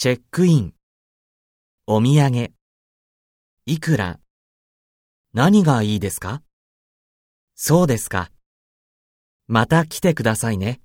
チェックイン。お土産。いくら。何がいいですか？そうですか。また来てくださいね。